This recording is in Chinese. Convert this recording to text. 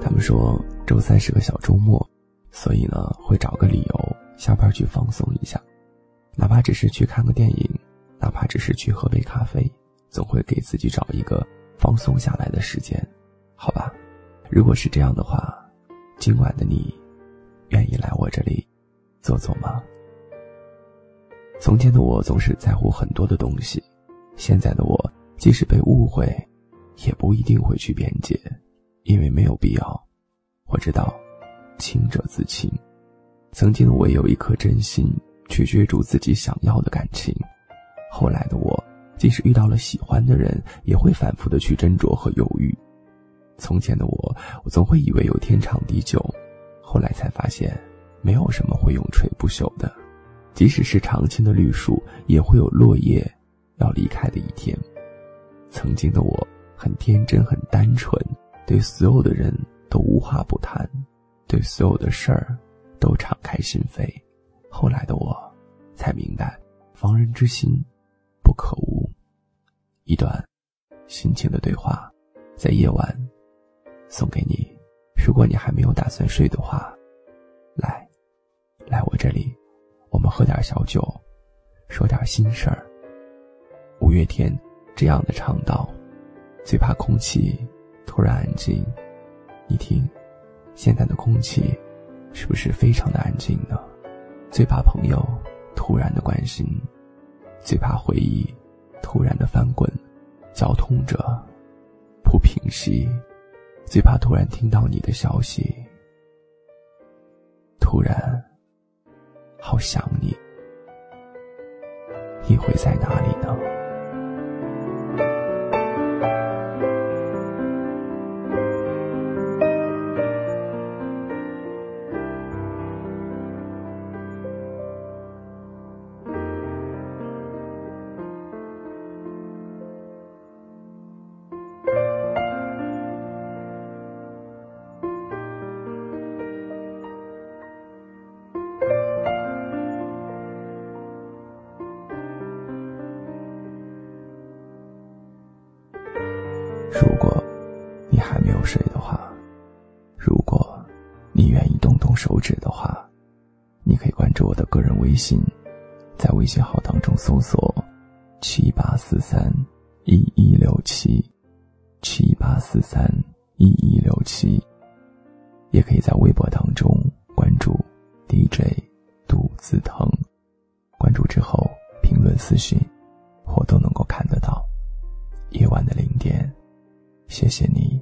他们说周三是个小周末，所以呢会找个理由下班去放松一下，哪怕只是去看个电影，哪怕只是去喝杯咖啡，总会给自己找一个放松下来的时间，好吧？如果是这样的话，今晚的你愿意来我这里坐坐吗？从前的我总是在乎很多的东西，现在的我即使被误会，也不一定会去辩解。因为没有必要，我知道，清者自清。曾经的我有一颗真心去追逐自己想要的感情，后来的我，即使遇到了喜欢的人，也会反复的去斟酌和犹豫。从前的我，我总会以为有天长地久，后来才发现，没有什么会永垂不朽的，即使是常青的绿树，也会有落叶要离开的一天。曾经的我很天真，很单纯。对所有的人都无话不谈，对所有的事儿都敞开心扉。后来的我，才明白，防人之心不可无。一段心情的对话，在夜晚送给你。如果你还没有打算睡的话，来，来我这里，我们喝点小酒，说点心事儿。五月天这样的唱道，最怕空气。突然安静，你听，现在的空气是不是非常的安静呢？最怕朋友突然的关心，最怕回忆突然的翻滚，绞痛着不平息，最怕突然听到你的消息，突然好想你，你会在哪里呢？如果你还没有睡的话，如果你愿意动动手指的话，你可以关注我的个人微信，在微信号当中搜索“七八四三一一六七”，七八四三一一六七，也可以在微博当中关注 DJ 杜子腾，关注之后评论私信，谢谢你。